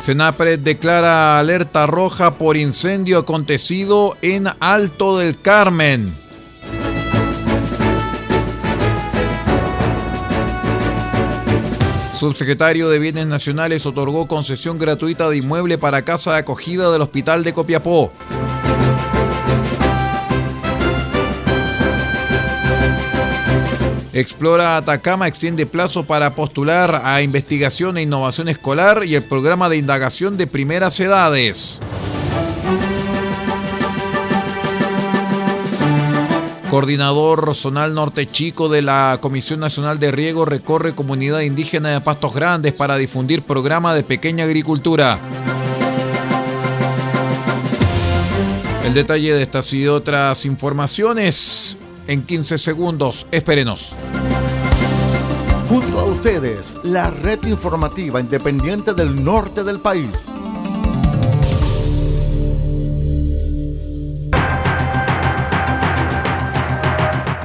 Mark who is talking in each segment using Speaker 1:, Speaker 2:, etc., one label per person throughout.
Speaker 1: Senapred declara alerta roja por incendio acontecido en Alto del Carmen. Subsecretario de Bienes Nacionales otorgó concesión gratuita de inmueble para casa de acogida del Hospital de Copiapó. Explora Atacama extiende plazo para postular a investigación e innovación escolar y el programa de indagación de primeras edades. Coordinador Zonal Norte Chico de la Comisión Nacional de Riego recorre comunidad indígena de Pastos Grandes para difundir programa de pequeña agricultura. El detalle de estas y otras informaciones en 15 segundos. Espérenos.
Speaker 2: Junto a ustedes, la red informativa independiente del norte del país.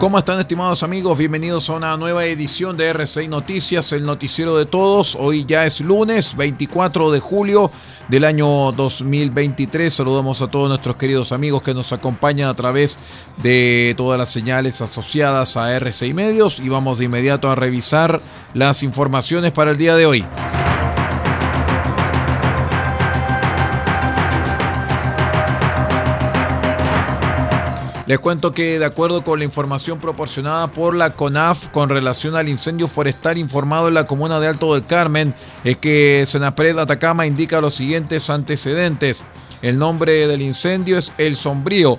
Speaker 1: ¿Cómo están estimados amigos? Bienvenidos a una nueva edición de R6 Noticias, el noticiero de todos. Hoy ya es lunes 24 de julio del año 2023. Saludamos a todos nuestros queridos amigos que nos acompañan a través de todas las señales asociadas a R6 Medios y vamos de inmediato a revisar las informaciones para el día de hoy. Les cuento que de acuerdo con la información proporcionada por la CONAF con relación al incendio forestal informado en la comuna de Alto del Carmen, es que Senapred Atacama indica los siguientes antecedentes. El nombre del incendio es El Sombrío.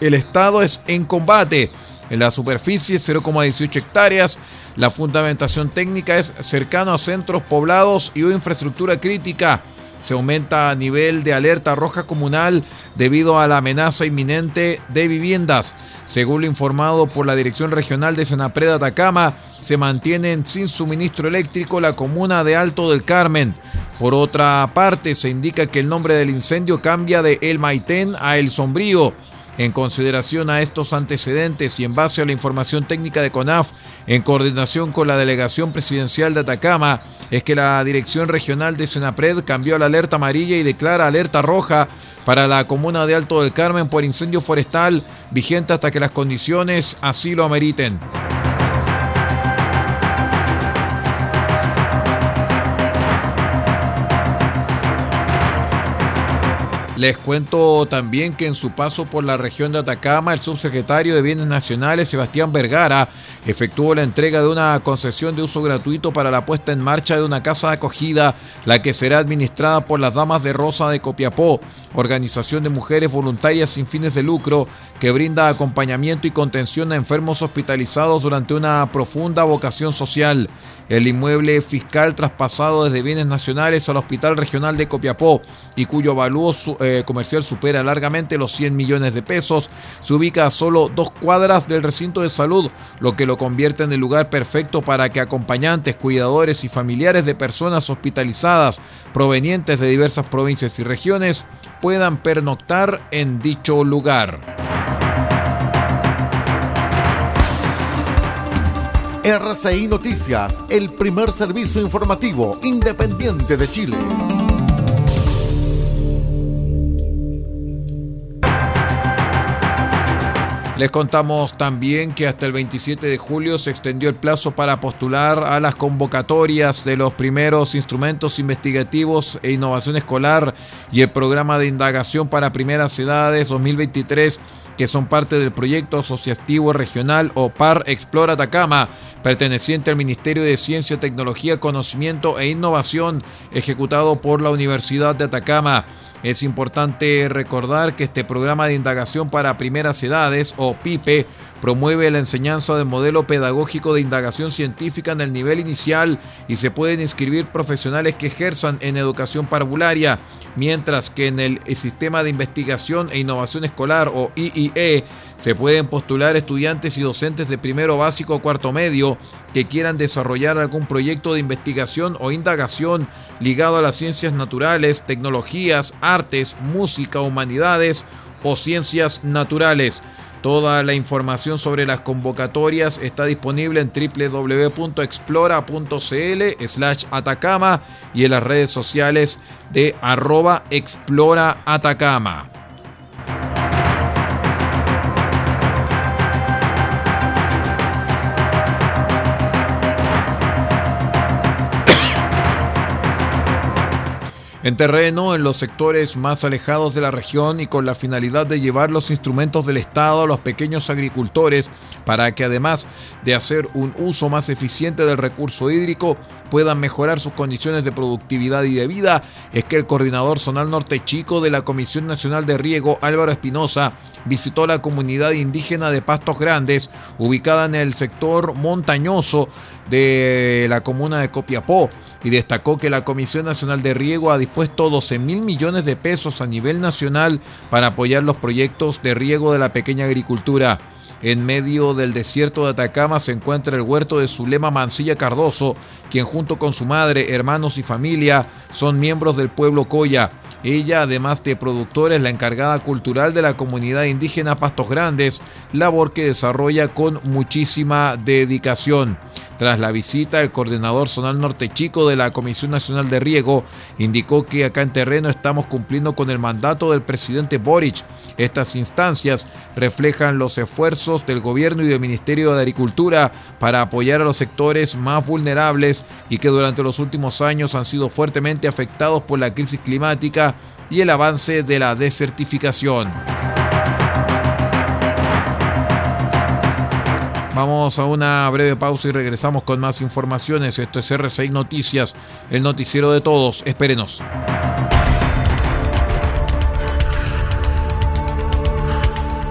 Speaker 1: El estado es en combate. En la superficie 0,18 hectáreas. La fundamentación técnica es cercano a centros poblados y o infraestructura crítica se aumenta a nivel de alerta roja comunal debido a la amenaza inminente de viviendas. Según lo informado por la Dirección Regional de Senapreda Atacama, se mantienen sin suministro eléctrico la comuna de Alto del Carmen. Por otra parte, se indica que el nombre del incendio cambia de El Maitén a El Sombrío. En consideración a estos antecedentes y en base a la información técnica de CONAF, en coordinación con la Delegación Presidencial de Atacama, es que la Dirección Regional de Senapred cambió la alerta amarilla y declara alerta roja para la comuna de Alto del Carmen por incendio forestal, vigente hasta que las condiciones así lo ameriten. Les cuento también que en su paso por la región de Atacama, el subsecretario de Bienes Nacionales, Sebastián Vergara, efectuó la entrega de una concesión de uso gratuito para la puesta en marcha de una casa de acogida, la que será administrada por las Damas de Rosa de Copiapó, organización de mujeres voluntarias sin fines de lucro que brinda acompañamiento y contención a enfermos hospitalizados durante una profunda vocación social. El inmueble fiscal traspasado desde bienes nacionales al Hospital Regional de Copiapó y cuyo avalúo eh, comercial supera largamente los 100 millones de pesos, se ubica a solo dos cuadras del recinto de salud, lo que lo convierte en el lugar perfecto para que acompañantes, cuidadores y familiares de personas hospitalizadas provenientes de diversas provincias y regiones puedan pernoctar en dicho lugar.
Speaker 2: RCI Noticias, el primer servicio informativo independiente de Chile.
Speaker 1: Les contamos también que hasta el 27 de julio se extendió el plazo para postular a las convocatorias de los primeros instrumentos investigativos e innovación escolar y el programa de indagación para primeras edades 2023 que son parte del proyecto asociativo regional o PAR Explora Atacama, perteneciente al Ministerio de Ciencia, Tecnología, Conocimiento e Innovación, ejecutado por la Universidad de Atacama. Es importante recordar que este programa de indagación para primeras edades, o PIPE, promueve la enseñanza del modelo pedagógico de indagación científica en el nivel inicial y se pueden inscribir profesionales que ejerzan en educación parvularia, mientras que en el sistema de investigación e innovación escolar, o IIE, se pueden postular estudiantes y docentes de primero básico o cuarto medio que quieran desarrollar algún proyecto de investigación o indagación ligado a las ciencias naturales, tecnologías, artes, música, humanidades o ciencias naturales. Toda la información sobre las convocatorias está disponible en www.explora.cl slash Atacama y en las redes sociales de arroba Explora Atacama. En terreno en los sectores más alejados de la región y con la finalidad de llevar los instrumentos del Estado a los pequeños agricultores para que además de hacer un uso más eficiente del recurso hídrico puedan mejorar sus condiciones de productividad y de vida, es que el coordinador zonal norte chico de la Comisión Nacional de Riego, Álvaro Espinosa, visitó la comunidad indígena de Pastos Grandes, ubicada en el sector montañoso de la comuna de Copiapó y destacó que la Comisión Nacional de Riego ha dispuesto 12 mil millones de pesos a nivel nacional para apoyar los proyectos de riego de la pequeña agricultura. En medio del desierto de Atacama se encuentra el huerto de Zulema Mancilla Cardoso, quien junto con su madre, hermanos y familia son miembros del pueblo Coya. Ella, además de productora, es la encargada cultural de la comunidad indígena Pastos Grandes, labor que desarrolla con muchísima dedicación. Tras la visita, el coordinador zonal norte chico de la Comisión Nacional de Riego indicó que acá en terreno estamos cumpliendo con el mandato del presidente Boric. Estas instancias reflejan los esfuerzos del gobierno y del Ministerio de Agricultura para apoyar a los sectores más vulnerables y que durante los últimos años han sido fuertemente afectados por la crisis climática y el avance de la desertificación. Vamos a una breve pausa y regresamos con más informaciones. Esto es R6 Noticias, el noticiero de todos. Espérenos.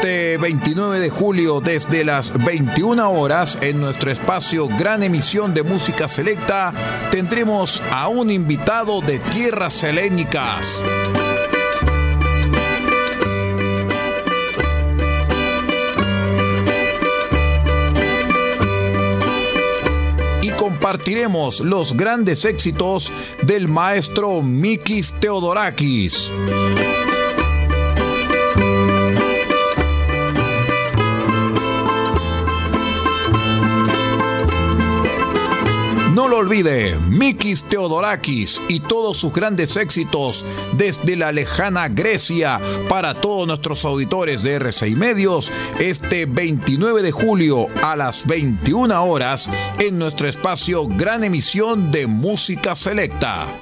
Speaker 1: 29 de julio desde las 21 horas en nuestro espacio Gran Emisión de Música Selecta tendremos a un invitado de tierras helénicas. Y compartiremos los grandes éxitos del maestro Mikis Theodorakis. Olvide, Mikis Theodorakis y todos sus grandes éxitos desde la lejana Grecia para todos nuestros auditores de R6 Medios este 29 de julio a las 21 horas en nuestro espacio Gran Emisión de Música Selecta.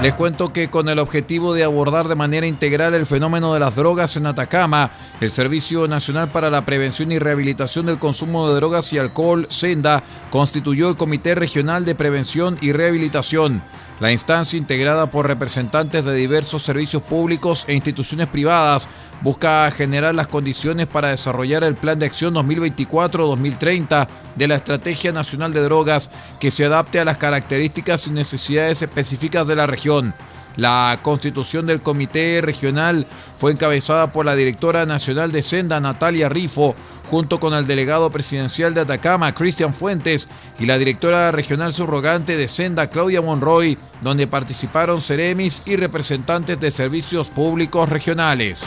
Speaker 1: Les cuento que con el objetivo de abordar de manera integral el fenómeno de las drogas en Atacama, el Servicio Nacional para la Prevención y Rehabilitación del Consumo de Drogas y Alcohol, SENDA, constituyó el Comité Regional de Prevención y Rehabilitación. La instancia, integrada por representantes de diversos servicios públicos e instituciones privadas, busca generar las condiciones para desarrollar el Plan de Acción 2024-2030 de la Estrategia Nacional de Drogas que se adapte a las características y necesidades específicas de la región. La constitución del Comité Regional fue encabezada por la directora nacional de Senda, Natalia Rifo, junto con el delegado presidencial de Atacama, Cristian Fuentes, y la directora regional subrogante de Senda, Claudia Monroy, donde participaron Ceremis y representantes de servicios públicos regionales.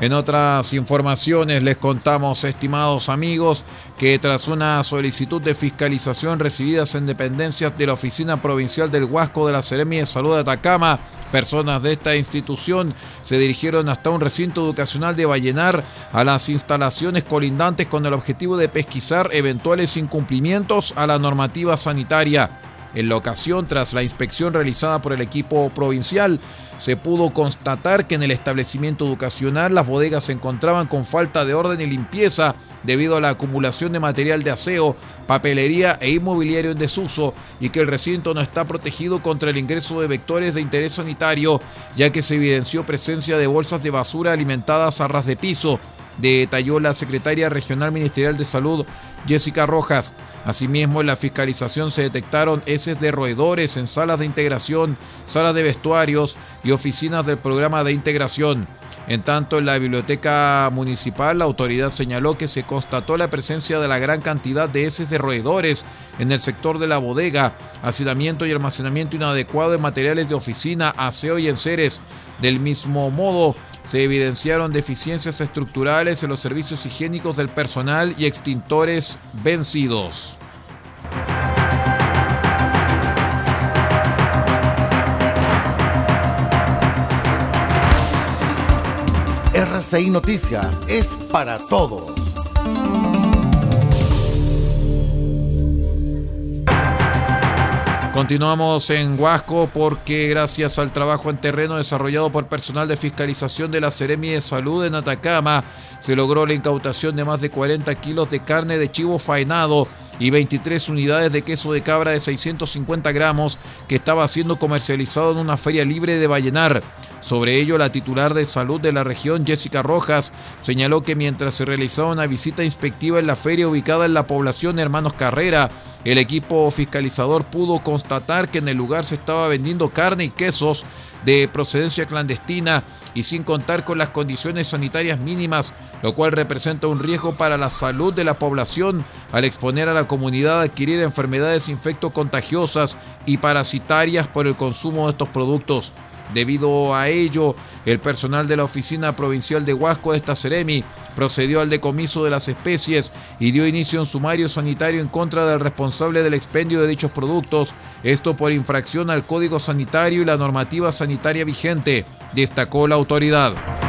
Speaker 1: En otras informaciones les contamos, estimados amigos, que tras una solicitud de fiscalización recibidas en dependencias de la Oficina Provincial del Huasco de la Seremia de Salud de Atacama, personas de esta institución se dirigieron hasta un recinto educacional de Vallenar a las instalaciones colindantes con el objetivo de pesquisar eventuales incumplimientos a la normativa sanitaria. En la ocasión, tras la inspección realizada por el equipo provincial, se pudo constatar que en el establecimiento educacional las bodegas se encontraban con falta de orden y limpieza debido a la acumulación de material de aseo, papelería e inmobiliario en desuso y que el recinto no está protegido contra el ingreso de vectores de interés sanitario, ya que se evidenció presencia de bolsas de basura alimentadas a ras de piso, detalló la secretaria regional ministerial de salud, Jessica Rojas. Asimismo, en la fiscalización se detectaron heces de roedores en salas de integración, salas de vestuarios y oficinas del programa de integración. En tanto, en la biblioteca municipal, la autoridad señaló que se constató la presencia de la gran cantidad de heces de roedores en el sector de la bodega, hacinamiento y almacenamiento inadecuado de materiales de oficina, aseo y enseres. Del mismo modo, se evidenciaron deficiencias estructurales en los servicios higiénicos del personal y extintores vencidos.
Speaker 2: RCI Noticias es para todos.
Speaker 1: Continuamos en Huasco porque gracias al trabajo en terreno desarrollado por personal de fiscalización de la Seremi de Salud en Atacama, se logró la incautación de más de 40 kilos de carne de chivo faenado y 23 unidades de queso de cabra de 650 gramos que estaba siendo comercializado en una feria libre de Vallenar. Sobre ello, la titular de salud de la región, Jessica Rojas, señaló que mientras se realizaba una visita inspectiva en la feria ubicada en la población Hermanos Carrera, el equipo fiscalizador pudo constatar que en el lugar se estaba vendiendo carne y quesos de procedencia clandestina y sin contar con las condiciones sanitarias mínimas, lo cual representa un riesgo para la salud de la población al exponer a la comunidad a adquirir enfermedades infectocontagiosas y parasitarias por el consumo de estos productos. Debido a ello, el personal de la Oficina Provincial de Huasco de esta Ceremi procedió al decomiso de las especies y dio inicio a un sumario sanitario en contra del responsable del expendio de dichos productos, esto por infracción al Código Sanitario y la normativa sanitaria vigente, destacó la autoridad.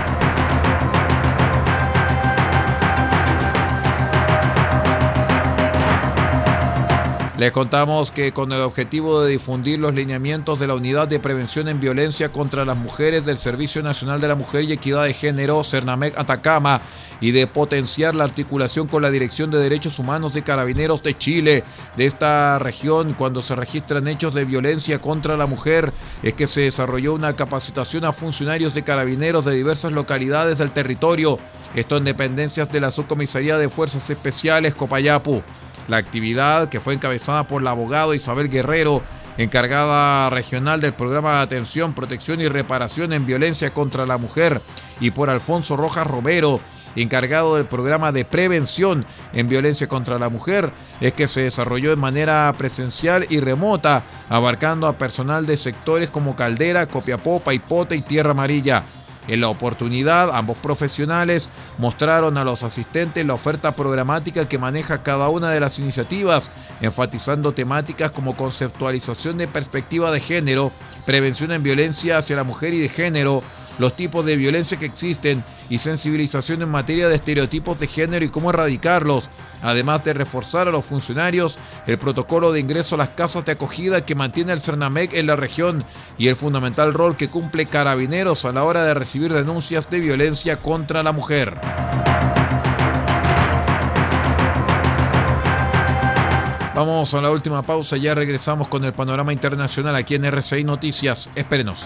Speaker 1: Les contamos que con el objetivo de difundir los lineamientos de la Unidad de Prevención en Violencia contra las Mujeres del Servicio Nacional de la Mujer y Equidad de Género, Cernamec Atacama, y de potenciar la articulación con la Dirección de Derechos Humanos de Carabineros de Chile, de esta región, cuando se registran hechos de violencia contra la mujer, es que se desarrolló una capacitación a funcionarios de carabineros de diversas localidades del territorio, esto en dependencias de la Subcomisaría de Fuerzas Especiales Copayapu. La actividad, que fue encabezada por la abogado Isabel Guerrero, encargada regional del programa de atención, protección y reparación en violencia contra la mujer, y por Alfonso Rojas Romero, encargado del programa de prevención en violencia contra la mujer, es que se desarrolló de manera presencial y remota, abarcando a personal de sectores como Caldera, Copiapó, Paipote y Tierra Amarilla. En la oportunidad, ambos profesionales mostraron a los asistentes la oferta programática que maneja cada una de las iniciativas, enfatizando temáticas como conceptualización de perspectiva de género, prevención en violencia hacia la mujer y de género, los tipos de violencia que existen y sensibilización en materia de estereotipos de género y cómo erradicarlos, además de reforzar a los funcionarios el protocolo de ingreso a las casas de acogida que mantiene el CERNAMEC en la región y el fundamental rol que cumple Carabineros a la hora de recibir denuncias de violencia contra la mujer. Vamos a la última pausa, ya regresamos con el panorama internacional aquí en RCI Noticias. Espérenos.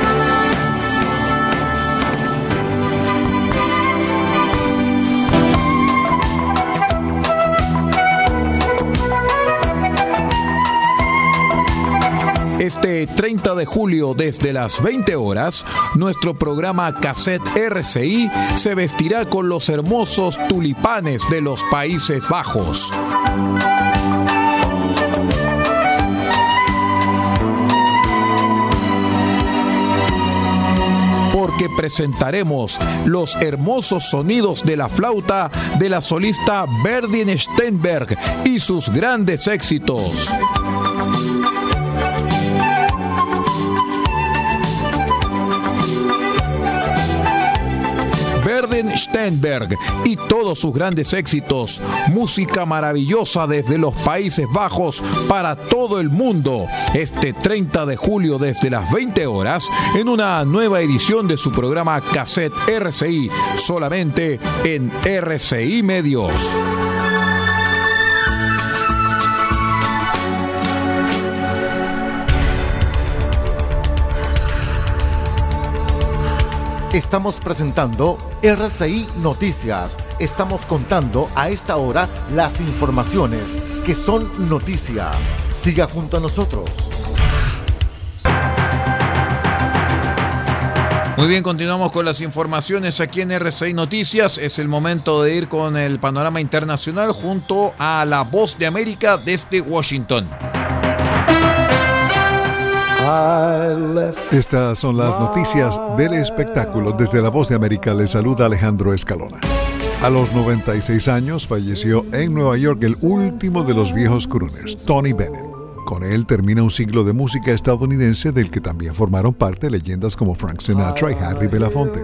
Speaker 3: Este 30 de julio desde las 20 horas, nuestro programa Cassette RCI se vestirá con los hermosos tulipanes de los Países Bajos. porque presentaremos los hermosos sonidos de la flauta de la solista Berdien Steinberg y sus grandes éxitos. Steinberg y todos sus grandes éxitos. Música maravillosa desde los Países Bajos para todo el mundo. Este 30 de julio desde las 20 horas en una nueva edición de su programa Cassette RCI, solamente en RCI Medios.
Speaker 2: Estamos presentando RCI Noticias. Estamos contando a esta hora las informaciones que son noticia. Siga junto a nosotros.
Speaker 1: Muy bien, continuamos con las informaciones aquí en RCI Noticias. Es el momento de ir con el panorama internacional junto a la voz de América desde Washington.
Speaker 4: Estas son las noticias del espectáculo. Desde La Voz de América le saluda Alejandro Escalona. A los 96 años falleció en Nueva York el último de los viejos crooners, Tony Bennett. Con él termina un siglo de música estadounidense del que también formaron parte leyendas como Frank Sinatra y Harry Belafonte.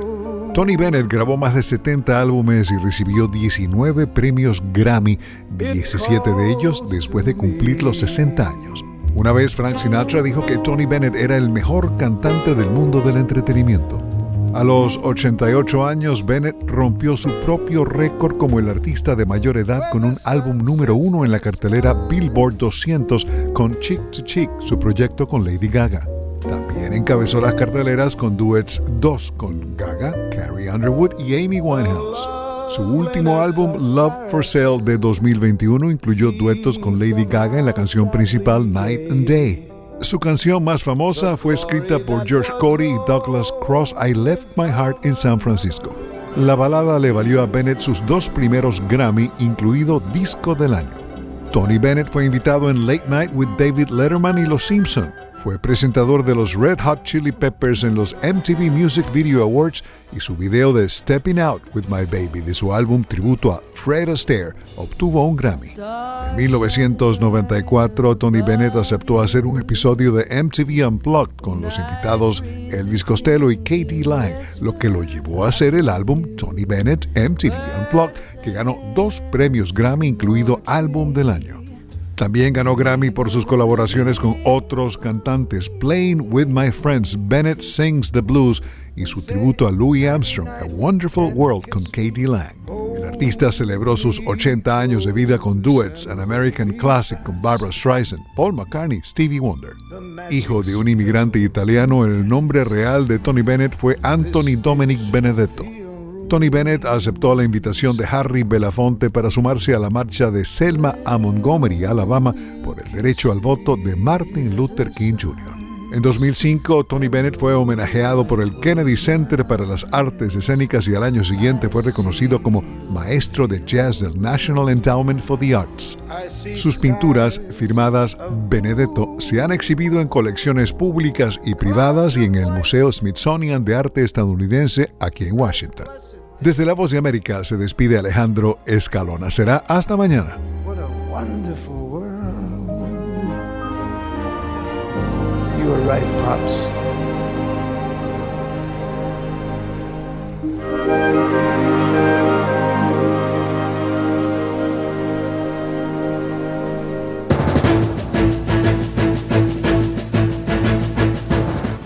Speaker 4: Tony Bennett grabó más de 70 álbumes y recibió 19 premios Grammy, 17 de ellos después de cumplir los 60 años. Una vez Frank Sinatra dijo que Tony Bennett era el mejor cantante del mundo del entretenimiento. A los 88 años, Bennett rompió su propio récord como el artista de mayor edad con un álbum número uno en la cartelera Billboard 200 con Chick to Chick, su proyecto con Lady Gaga. También encabezó las carteleras con duets 2 con Gaga, Carrie Underwood y Amy Winehouse. Su último álbum, Love for Sale de 2021, incluyó duetos con Lady Gaga en la canción principal Night and Day. Su canción más famosa fue escrita por George Cody y Douglas Cross, I Left My Heart in San Francisco. La balada le valió a Bennett sus dos primeros Grammy, incluido Disco del Año. Tony Bennett fue invitado en Late Night with David Letterman y Los Simpson. Fue presentador de los Red Hot Chili Peppers en los MTV Music Video Awards y su video de Stepping Out with My Baby de su álbum tributo a Fred Astaire obtuvo un Grammy. En 1994, Tony Bennett aceptó hacer un episodio de MTV Unplugged con los invitados Elvis Costello y Katie Lang, lo que lo llevó a hacer el álbum Tony Bennett MTV Unplugged, que ganó dos premios Grammy, incluido Álbum del Año. También ganó Grammy por sus colaboraciones con otros cantantes. Playing with My Friends, Bennett Sings the Blues y su tributo a Louis Armstrong, A Wonderful World con Katie Lang. El artista celebró sus 80 años de vida con duets, An American Classic con Barbara Streisand, Paul McCartney, Stevie Wonder. Hijo de un inmigrante italiano, el nombre real de Tony Bennett fue Anthony Dominic Benedetto. Tony Bennett aceptó la invitación de Harry Belafonte para sumarse a la marcha de Selma a Montgomery, Alabama, por el derecho al voto de Martin Luther King Jr. En 2005, Tony Bennett fue homenajeado por el Kennedy Center para las Artes Escénicas y al año siguiente fue reconocido como maestro de jazz del National Endowment for the Arts. Sus pinturas, firmadas Benedetto, se han exhibido en colecciones públicas y privadas y en el Museo Smithsonian de Arte Estadounidense aquí en Washington. Desde La Voz de América se despide Alejandro Escalona. Será hasta mañana.
Speaker 5: You right, Pops.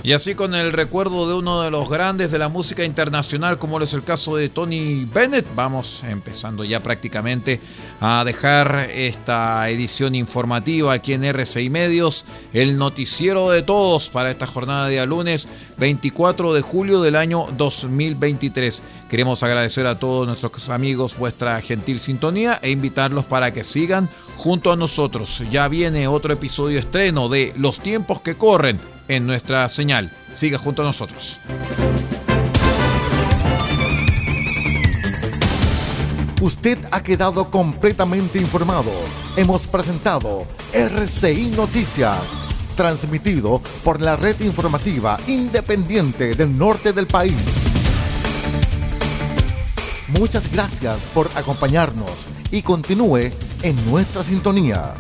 Speaker 1: Y así con el recuerdo de uno de los grandes de la música internacional, como es el caso de Tony Bennett, vamos empezando ya prácticamente a dejar esta edición informativa aquí en RCI Medios, el noticiero de todos para esta jornada de lunes 24 de julio del año 2023. Queremos agradecer a todos nuestros amigos vuestra gentil sintonía e invitarlos para que sigan junto a nosotros. Ya viene otro episodio estreno de Los tiempos que corren en nuestra señal. Siga junto a nosotros.
Speaker 2: Usted ha quedado completamente informado. Hemos presentado RCI Noticias, transmitido por la red informativa independiente del norte del país. Muchas gracias por acompañarnos y continúe en nuestra sintonía.